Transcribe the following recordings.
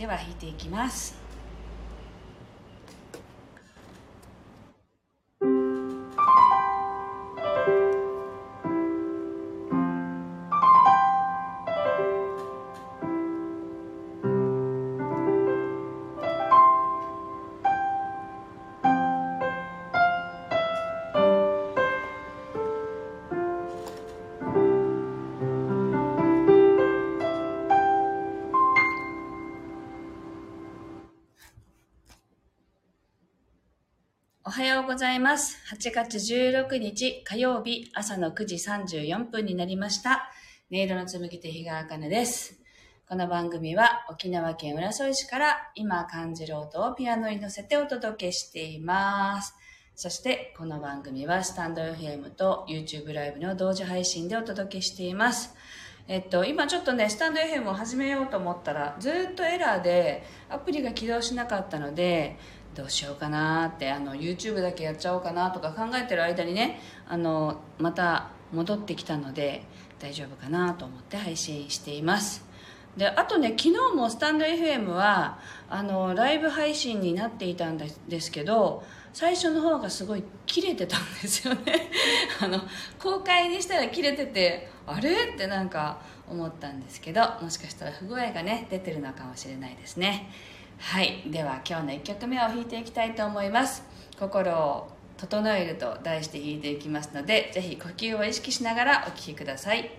では引いていきます。ざいます。8月16日火曜日朝の9時34分になりました。音色の紡ぎ手日川茜です。この番組は沖縄県浦添市から今感じる音をピアノに乗せてお届けしています。そしてこの番組はスタンド FM と YouTube ライブの同時配信でお届けしています。えっと、今ちょっとね、スタンド FM を始めようと思ったら、ずっとエラーでアプリが起動しなかったので、どうしようかなって、あの、YouTube だけやっちゃおうかなとか考えてる間にね、あの、また戻ってきたので、大丈夫かなと思って配信しています。で、あとね、昨日もスタンド FM は、あの、ライブ配信になっていたんですけど、最初の方がすごい切れてたんですよね。あの、公開にしたら切れてて、あれ？ってなんか思ったんですけど、もしかしたら不具合がね、出てるのかもしれないですね。はい。では今日の1曲目を弾いていきたいと思います。心を整えると題して弾いていきますので、ぜひ呼吸を意識しながらお聴きください。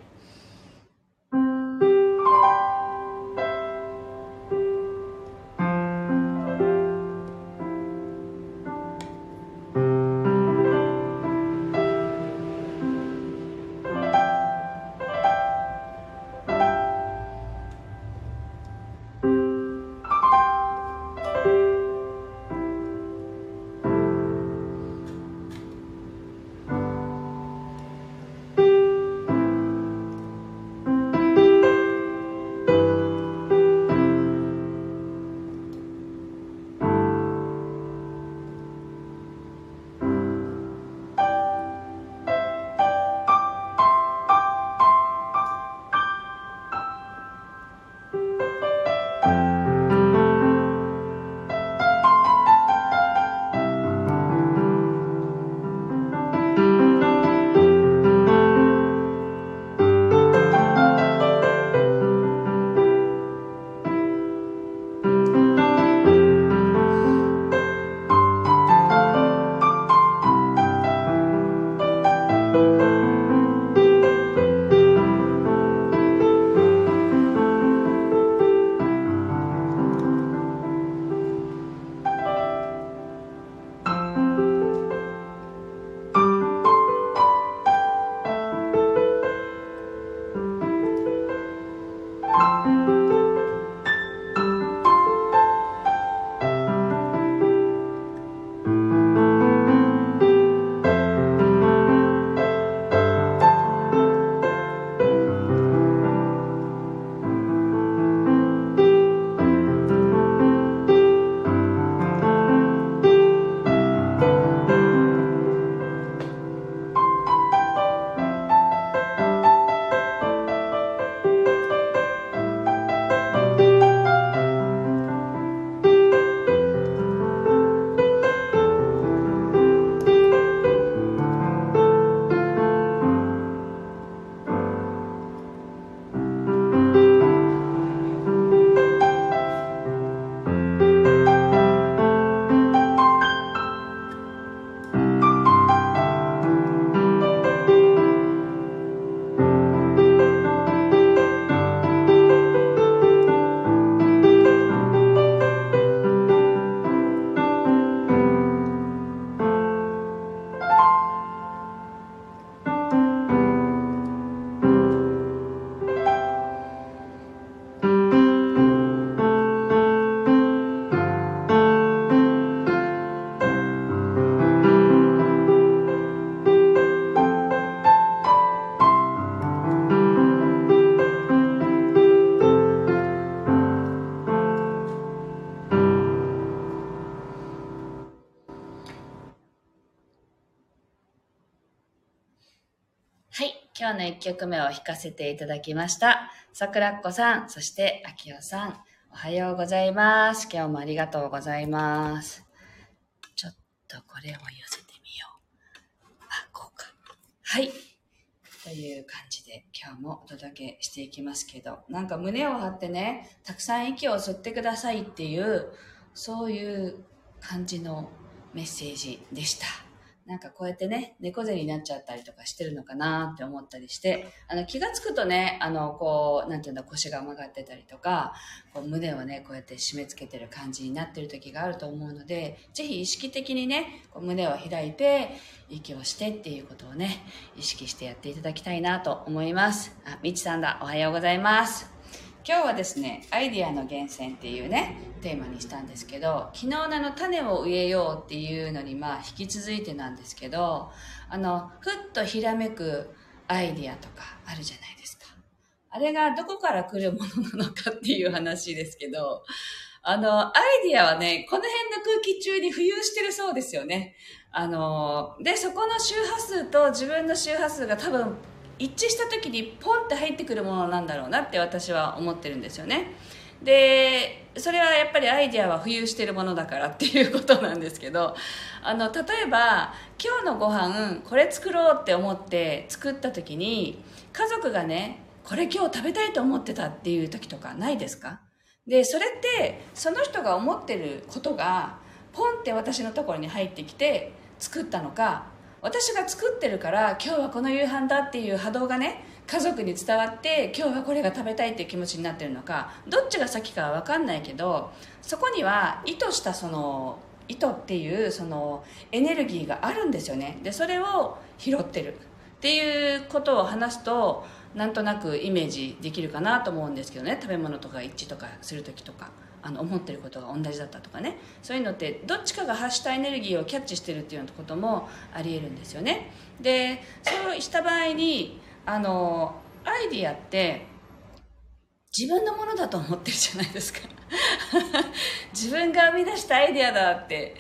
の1曲目を弾かせていただきました。桜っ子さん、そして秋代さん、おはようございます。今日もありがとうございます。ちょっとこれを寄せてみよう。あ、こうか。はい。という感じで今日もお届けしていきますけど、なんか胸を張ってね、たくさん息を吸ってくださいっていう、そういう感じのメッセージでした。なんかこうやってね、猫背になっちゃったりとかしてるのかなって思ったりして、あの気がつくとね、あのこう、なんていうんだ、腰が曲がってたりとか、こう胸をね、こうやって締め付けてる感じになってる時があると思うので、ぜひ意識的にね、こう胸を開いて、息をしてっていうことをね、意識してやっていただきたいなと思います。あ、みちさんだ、おはようございます。今日はですね、アイディアの源泉っていうね、テーマにしたんですけど、昨日のあの種を植えようっていうのにまあ引き続いてなんですけど、あの、ふっとひらめくアイディアとかあるじゃないですか。あれがどこから来るものなのかっていう話ですけど、あの、アイディアはね、この辺の空気中に浮遊してるそうですよね。あの、で、そこの周波数と自分の周波数が多分一致した時にポンって入ってくるものなんだろうなって私は思ってるんですよね。で、それはやっぱりアイデアは浮遊してるものだからっていうことなんですけど、あの、例えば、今日のご飯これ作ろうって思って作った時に、家族がね、これ今日食べたいと思ってたっていう時とかないですか？で、それって、その人が思ってることが、ポンって私のところに入ってきて作ったのか、私が作ってるから今日はこの夕飯だっていう波動がね家族に伝わって今日はこれが食べたいっていう気持ちになってるのかどっちが先かは分かんないけどそこには意図したその意図っていうそのエネルギーがあるんですよね。でそれを拾ってる。っていうことを話すとなんとなくイメージできるかなと思うんですけどね。食べ物とか一致とかする時とか。あの思ってることが同じだったとかね。そういうのってどっちかが発したエネルギーをキャッチしてるっていうようなこともありえるんですよね。でそうした場合にあのアイディアって自分のものだと思ってるじゃないですか。自分が生み出したアイディアだって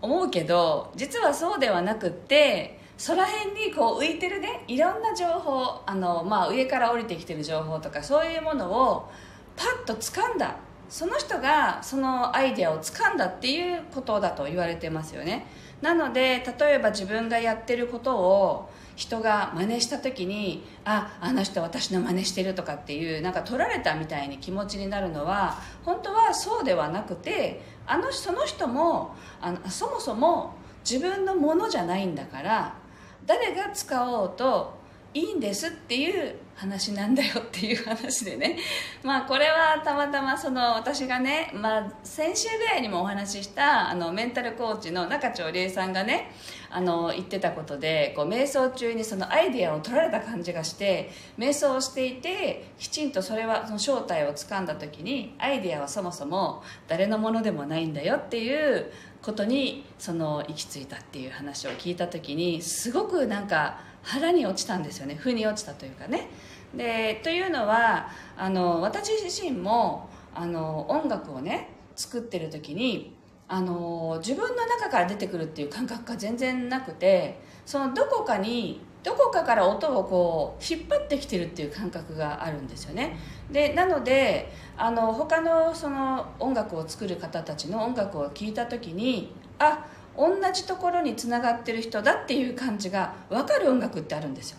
思うけど実はそうではなくって空辺にこう浮いてるねいろんな情報あの、まあ、上から降りてきてる情報とかそういうものをパッと掴んだ。その人がそのアイデアを掴んだっていうことだと言われてますよね。なので例えば自分がやってることを人が真似した時にああの人私の真似してるとかっていうなんか取られたみたいに気持ちになるのは本当はそうではなくてあのその人もあのそもそも自分のものじゃないんだから誰が使おうといいんですっていう話なんだよっていう話でね。まあこれはたまたまその私がね、まあ、先週ぐらいにもお話ししたあのメンタルコーチの中町理恵さんがねあの言ってたことでこう瞑想中にそのアイデアを取られた感じがして瞑想をしていてきちんとそれはその正体をつかんだ時にアイデアはそもそも誰のものでもないんだよっていうことにその行き着いたっていう話を聞いた時にすごくなんか腹に落ちたんですよね。腑に落ちたというかね。でというのはあの私自身もあの音楽をね作ってる時にあの自分の中から出てくるっていう感覚が全然なくてそのどこかにどこかから音をこう引っ張ってきてるっていう感覚があるんですよね。でなのであの他のその音楽を作る方たちの音楽を聴いた時にあ同じところにつながってる人だっていう感じが分かる音楽ってあるんですよ。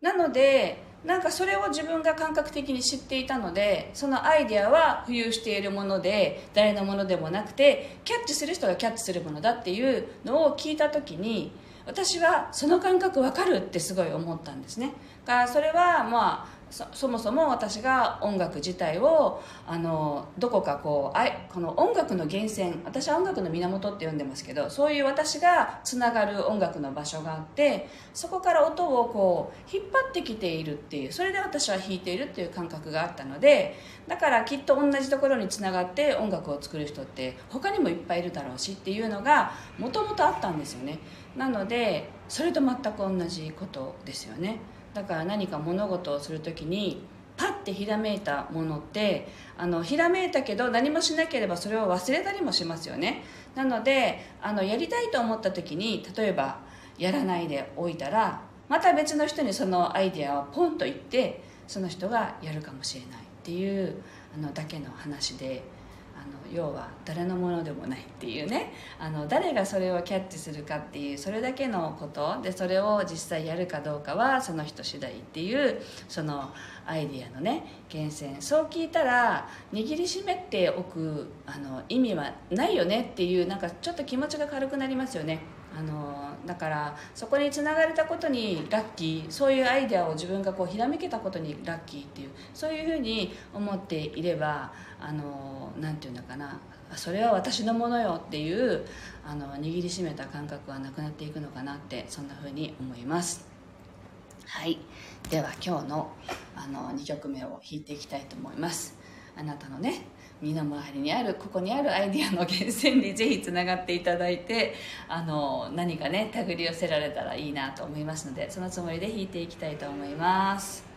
なのでなんかそれを自分が感覚的に知っていたのでそのアイデアは浮遊しているもので誰のものでもなくてキャッチする人がキャッチするものだっていうのを聞いた時に私はその感覚わかるってすごい思ったんですね。がそれはまあそもそも私が音楽自体をあのどこかこうあいこの音楽の源泉私は音楽の源って呼んでますけどそういう私がつながる音楽の場所があってそこから音をこう引っ張ってきているっていうそれで私は弾いているっていう感覚があったのでだからきっと同じところにつながって音楽を作る人って他にもいっぱいいるだろうしっていうのがもともとあったんですよね。なのでそれと全く同じことですよね。だから何か物事をする時にパッてひらめいたものってあのひらめいたけど何もしなければそれを忘れたりもしますよね。なのであのやりたいと思った時に例えばやらないでおいたらまた別の人にそのアイデアをポンと言ってその人がやるかもしれないっていうあのだけの話で。要は誰のものでもないっていうね。あの誰がそれをキャッチするかっていうそれだけのこと。でそれを実際やるかどうかはその人次第っていうそのアイディアのね源泉。そう聞いたら握りしめておくあの意味はないよねっていうなんかちょっと気持ちが軽くなりますよね。あのだからそこにつながれたことにラッキーそういうアイデアを自分がこうひらめけたことにラッキーっていうそういうふうに思っていればあのなんていうのかなそれは私のものよっていうあの握りしめた感覚はなくなっていくのかなってそんなふうに思います。はい。では今日のあの2曲目を弾いていきたいと思います。あなたのね身の回りにあるここにあるアイディアの源泉にぜひつながっていただいてあの何かね手繰り寄せられたらいいなと思いますのでそのつもりで弾いていきたいと思います。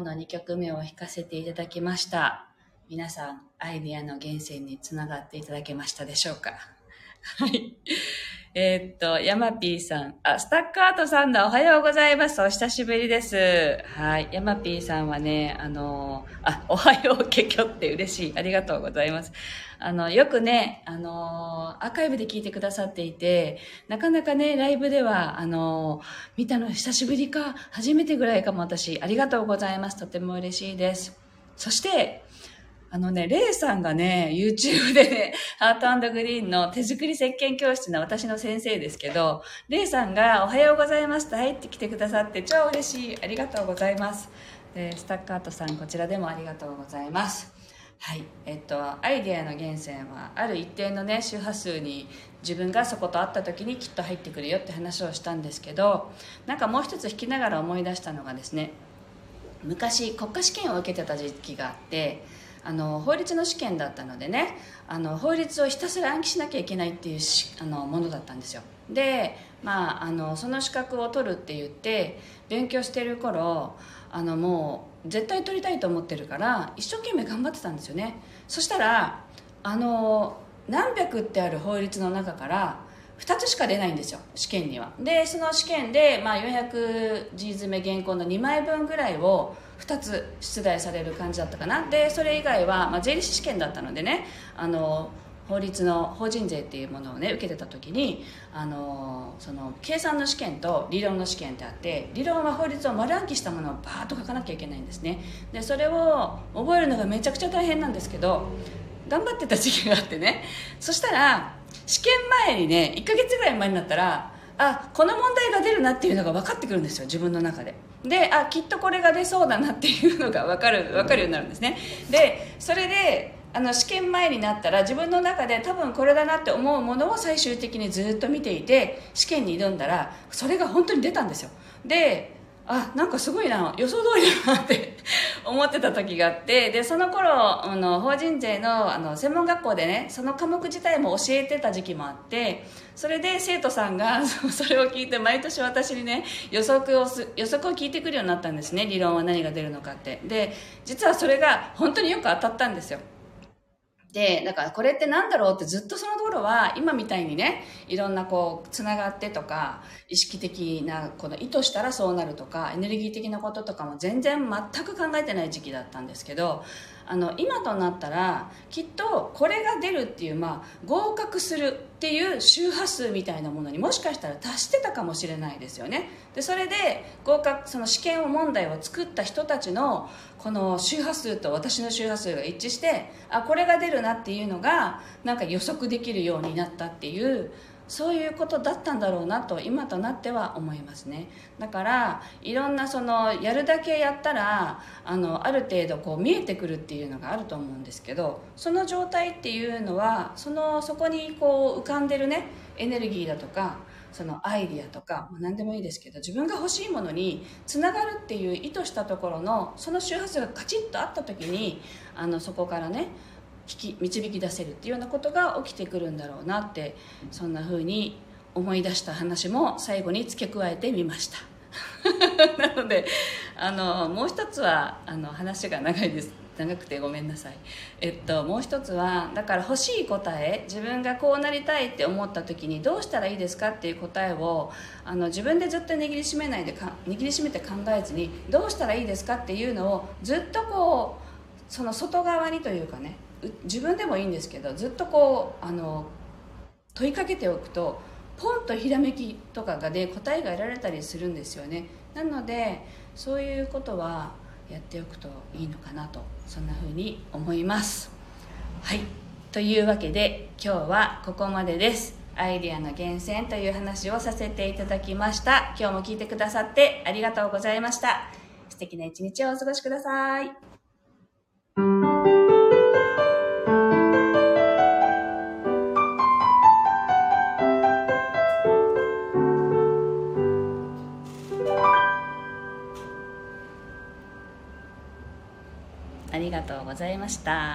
今日の2曲目を弾かせていただきました。皆さん、アイディアの源泉につながっていただけましたでしょうか？はい。えー、っと、ヤマピーさん。あ、スタッカートさんだ。おはようございます。お久しぶりです。はい。ヤマピーさんはね、あの、あ、おはようけきょって嬉しい。ありがとうございます。あの、よくね、あの、アーカイブで聞いてくださっていて、なかなかね、ライブでは、あの、見たの久しぶりか、初めてぐらいかも私、ありがとうございます。とても嬉しいです。そして、あのね、レイさんがね、YouTube でね、ハートグリーンの手作り石鹸教室の私の先生ですけど、レイさんがおはようございますと入ってきてくださって超嬉しい。ありがとうございます。で、スタッカートさんこちらでもありがとうございます。はい。えっと、アイデアの源泉は、ある一定のね、周波数に自分がそこと会った時にきっと入ってくるよって話をしたんですけど、なんかもう一つ弾きながら思い出したのがですね、昔国家試験を受けてた時期があって、あの法律の試験だったのでねあの法律をひたすら暗記しなきゃいけないっていうあのものだったんですよ。で、まあ、あのその資格を取るって言って勉強してる頃あのもう絶対取りたいと思ってるから一生懸命頑張ってたんですよね。そしたらあの何百ってある法律の中から2つしか出ないんですよ試験には。でその試験で、まあ、400字詰め原稿の2枚分ぐらいを2つ出題される感じだったかな。でそれ以外は、まあ、税理士試験だったのでねあの法律の法人税っていうものをね受けてた時にあのその計算の試験と理論の試験ってあって理論は法律を丸暗記したものをバーッと書かなきゃいけないんですね。でそれを覚えるのがめちゃくちゃ大変なんですけど頑張ってた時期があってね。そしたら試験前にね1ヶ月ぐらい前になったらあこの問題が出るなっていうのが分かってくるんですよ自分の中で。であきっとこれが出そうだなっていうのが分かる分かるようになるんですね。でそれであの試験前になったら自分の中で多分これだなって思うものを最終的にずっと見ていて試験に挑んだらそれが本当に出たんですよ。であなんかすごいな予想通りだなって 思ってた時があってでその頃あの法人税のあの専門学校でねその科目自体も教えてた時期もあってそれで生徒さんが それを聞いて毎年私にね予測をす予測を聞いてくるようになったんですね理論は何が出るのかって。で実はそれが本当によく当たったんですよ。で、だからこれって何だろうってずっとその頃は今みたいにね、いろんなこう、つながってとか、意識的な、この意図したらそうなるとか、エネルギー的なこととかも全然全く考えてない時期だったんですけど、あの今となったらきっとこれが出るっていう、まあ、合格するっていう周波数みたいなものにもしかしたら達してたかもしれないですよね。でそれで合格その試験を問題を作った人たちのこの周波数と私の周波数が一致してあこれが出るなっていうのがなんか予測できるようになったっていうそういうことだったんだろうなと今となっては思いますね。だからいろんなそのやるだけやったらあのある程度こう見えてくるっていうのがあると思うんですけどその状態っていうのはそのそこにこう浮かんでるねエネルギーだとかそのアイディアとか、何でもいいですけど自分が欲しいものにつながるっていう意図したところのその周波数がカチッとあった時にあのそこからね引き導き出せるっていうようなことが起きてくるんだろうなってそんな風に思い出した話も最後に付け加えてみました。なのであのもう一つはあの話が長いです。長くてごめんなさい。えっともう一つはだから欲しい答え自分がこうなりたいって思った時にどうしたらいいですかっていう答えをあの自分でずっと握りしめないでか握りしめて考えずにどうしたらいいですかっていうのをずっとこうその外側にというかね自分でもいいんですけどずっとこうあの問いかけておくとポンとひらめきとかがで答えが得られたりするんですよね。なのでそういうことはやっておくといいのかなとそんな風に思います。はい。というわけで今日はここまでです。アイデアの源泉という話をさせていただきました。今日も聞いてくださってありがとうございました。素敵な一日をお過ごしください。とうございました。